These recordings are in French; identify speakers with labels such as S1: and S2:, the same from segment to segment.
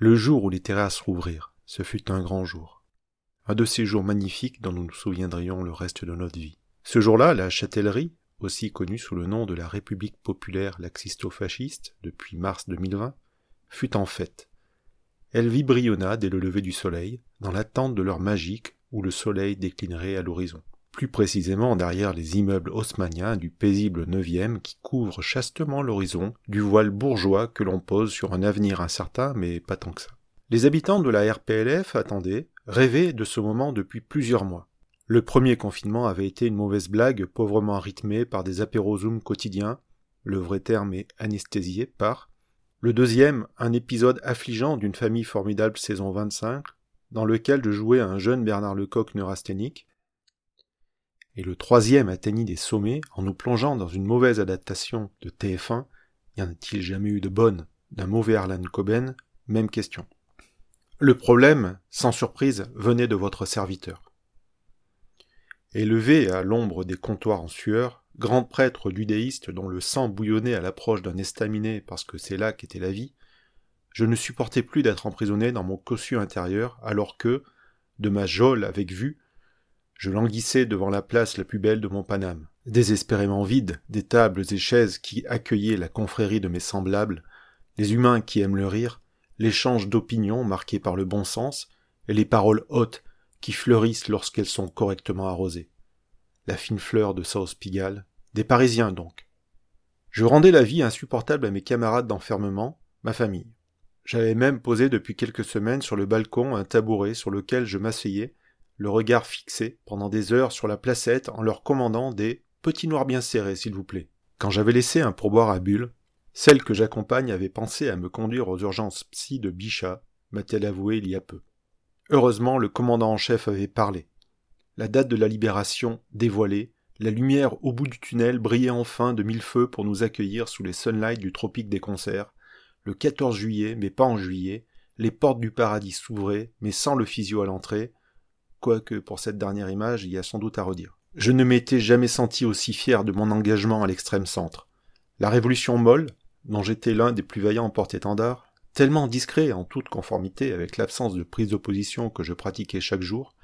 S1: Le jour où les terrasses rouvrirent, ce fut un grand jour. Un de ces jours magnifiques dont nous nous souviendrions le reste de notre vie. Ce jour-là, la châtellerie, aussi connue sous le nom de la République populaire laxisto-fasciste depuis mars 2020, fut en fête. Elle vibrionna dès le lever du soleil, dans l'attente de l'heure magique où le soleil déclinerait à l'horizon. Plus précisément derrière les immeubles haussmanniens du paisible neuvième qui couvrent chastement l'horizon du voile bourgeois que l'on pose sur un avenir incertain mais pas tant que ça. Les habitants de la RPLF attendaient, rêvaient de ce moment depuis plusieurs mois. Le premier confinement avait été une mauvaise blague pauvrement rythmée par des apérozooms quotidiens, le vrai terme est anesthésié par. Le deuxième, un épisode affligeant d'une famille formidable saison 25, dans lequel je jouais un jeune Bernard Lecoq neurasthénique. Et le troisième atteignit des sommets en nous plongeant dans une mauvaise adaptation de TF1. Y en a-t-il jamais eu de bonne? D'un mauvais Arlan Coben Même question. Le problème, sans surprise, venait de votre serviteur. Élevé à l'ombre des comptoirs en sueur, grand prêtre judéiste dont le sang bouillonnait à l'approche d'un estaminet parce que c'est là qu'était la vie, je ne supportais plus d'être emprisonné dans mon cossu intérieur alors que, de ma geôle avec vue, je languissais devant la place la plus belle de mon Paname, désespérément vide des tables et chaises qui accueillaient la confrérie de mes semblables, les humains qui aiment le rire, l'échange d'opinions marqué par le bon sens, et les paroles hautes qui fleurissent lorsqu'elles sont correctement arrosées. La fine fleur de South Pigalle, des Parisiens donc. Je rendais la vie insupportable à mes camarades d'enfermement, ma famille. J'avais même posé depuis quelques semaines sur le balcon un tabouret sur lequel je m'asseyais, le regard fixé pendant des heures sur la placette en leur commandant des petits noirs bien serrés, s'il vous plaît. Quand j'avais laissé un pourboire à Bulle, celle que j'accompagne avait pensé à me conduire aux urgences psy de Bichat, m'a-t-elle avoué il y a peu. Heureusement, le commandant en chef avait parlé. La date de la libération dévoilée, la lumière au bout du tunnel brillait enfin de mille feux pour nous accueillir sous les sunlights du tropique des concerts. Le 14 juillet, mais pas en juillet, les portes du paradis s'ouvraient, mais sans le physio à l'entrée, quoique pour cette dernière image il y a sans doute à redire. Je ne m'étais jamais senti aussi fier de mon engagement à l'extrême centre. La révolution molle, dont j'étais l'un des plus vaillants porte-étendards, tellement discret en toute conformité avec l'absence de prise d'opposition que je pratiquais chaque jour,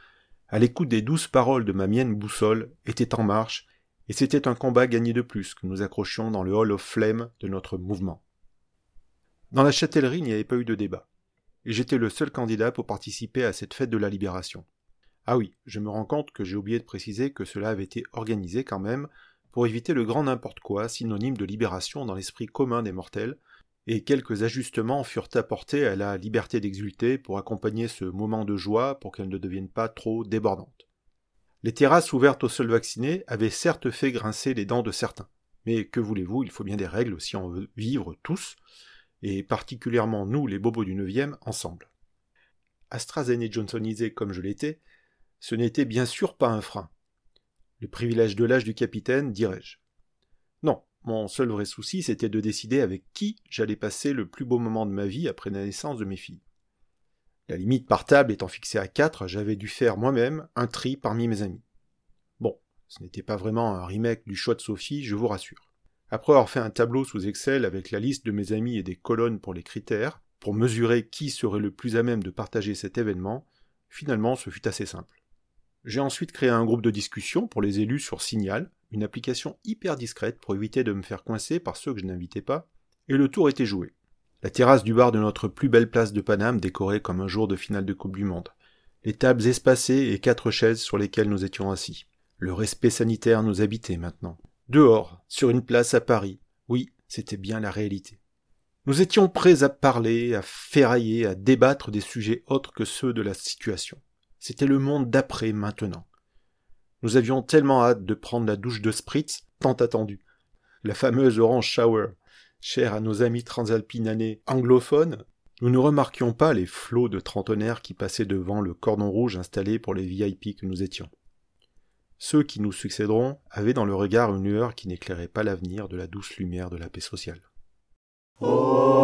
S1: à l'écoute des douces paroles de ma mienne boussole, était en marche, et c'était un combat gagné de plus que nous accrochions dans le hall of flame de notre mouvement. Dans la châtellerie, il n'y avait pas eu de débat, et j'étais le seul candidat pour participer à cette fête de la libération. Ah oui, je me rends compte que j'ai oublié de préciser que cela avait été organisé quand même pour éviter le grand n'importe quoi, synonyme de libération dans l'esprit commun des mortels, et quelques ajustements furent apportés à la liberté d'exulter pour accompagner ce moment de joie pour qu'elle ne devienne pas trop débordante. Les terrasses ouvertes aux seuls vaccinés avaient certes fait grincer les dents de certains. Mais que voulez-vous, il faut bien des règles si on veut vivre tous, et particulièrement nous, les bobos du neuvième, ensemble. AstraZeneca Johnsonisé comme je l'étais, ce n'était bien sûr pas un frein. Le privilège de l'âge du capitaine, dirais-je. Non, mon seul vrai souci, c'était de décider avec qui j'allais passer le plus beau moment de ma vie après la naissance de mes filles. La limite par table étant fixée à quatre, j'avais dû faire moi-même un tri parmi mes amis. Bon, ce n'était pas vraiment un remake du choix de Sophie, je vous rassure. Après avoir fait un tableau sous Excel avec la liste de mes amis et des colonnes pour les critères, pour mesurer qui serait le plus à même de partager cet événement, finalement ce fut assez simple. J'ai ensuite créé un groupe de discussion pour les élus sur Signal, une application hyper discrète pour éviter de me faire coincer par ceux que je n'invitais pas, et le tour était joué. La terrasse du bar de notre plus belle place de Paname décorée comme un jour de finale de Coupe du Monde. Les tables espacées et quatre chaises sur lesquelles nous étions assis. Le respect sanitaire nous habitait maintenant. Dehors, sur une place à Paris. Oui, c'était bien la réalité. Nous étions prêts à parler, à ferrailler, à débattre des sujets autres que ceux de la situation. C'était le monde d'après maintenant. Nous avions tellement hâte de prendre la douche de Spritz, tant attendue. La fameuse Orange Shower, chère à nos amis transalpinanais anglophones, nous ne remarquions pas les flots de trentenaires qui passaient devant le cordon rouge installé pour les VIP que nous étions. Ceux qui nous succéderont avaient dans le regard une lueur qui n'éclairait pas l'avenir de la douce lumière de la paix sociale. Oh